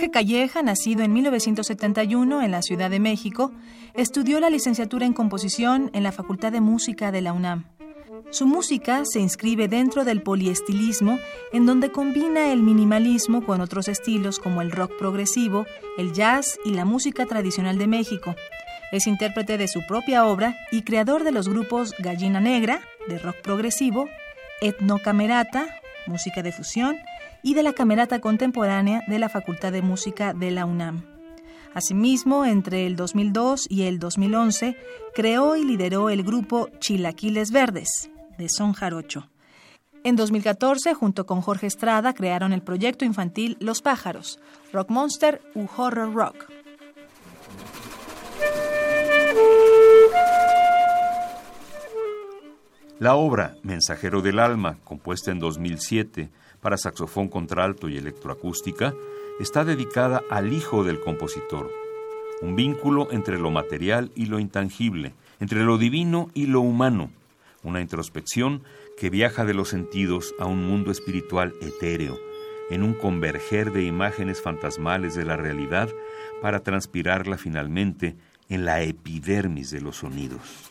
Jorge Calleja, nacido en 1971 en la Ciudad de México, estudió la licenciatura en composición en la Facultad de Música de la UNAM. Su música se inscribe dentro del poliestilismo, en donde combina el minimalismo con otros estilos como el rock progresivo, el jazz y la música tradicional de México. Es intérprete de su propia obra y creador de los grupos Gallina Negra, de rock progresivo, Etnocamerata, música de fusión, y de la Camerata Contemporánea de la Facultad de Música de la UNAM. Asimismo, entre el 2002 y el 2011, creó y lideró el grupo Chilaquiles Verdes, de son jarocho. En 2014, junto con Jorge Estrada, crearon el proyecto infantil Los Pájaros, Rock Monster u Horror Rock. La obra Mensajero del Alma, compuesta en 2007 para saxofón contralto y electroacústica, está dedicada al hijo del compositor, un vínculo entre lo material y lo intangible, entre lo divino y lo humano, una introspección que viaja de los sentidos a un mundo espiritual etéreo, en un converger de imágenes fantasmales de la realidad para transpirarla finalmente en la epidermis de los sonidos.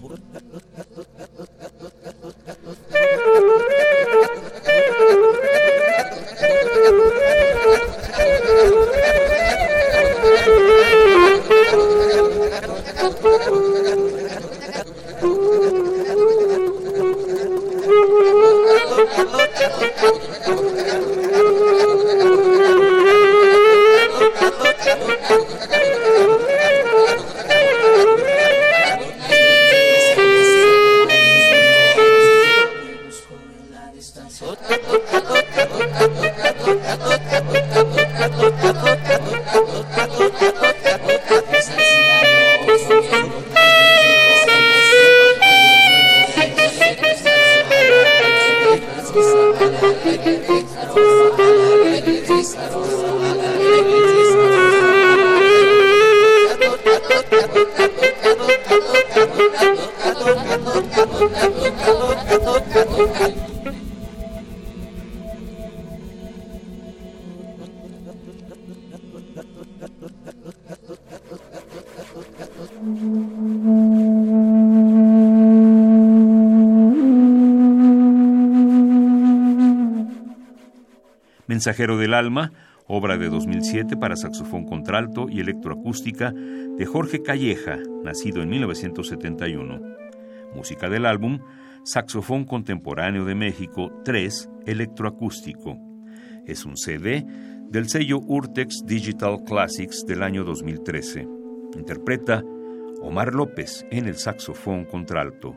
What? Peace. Mensajero del Alma, obra de 2007 para saxofón contralto y electroacústica de Jorge Calleja, nacido en 1971. Música del álbum Saxofón Contemporáneo de México 3 Electroacústico. Es un CD del sello Urtex Digital Classics del año 2013. Interpreta Omar López en el saxofón contralto.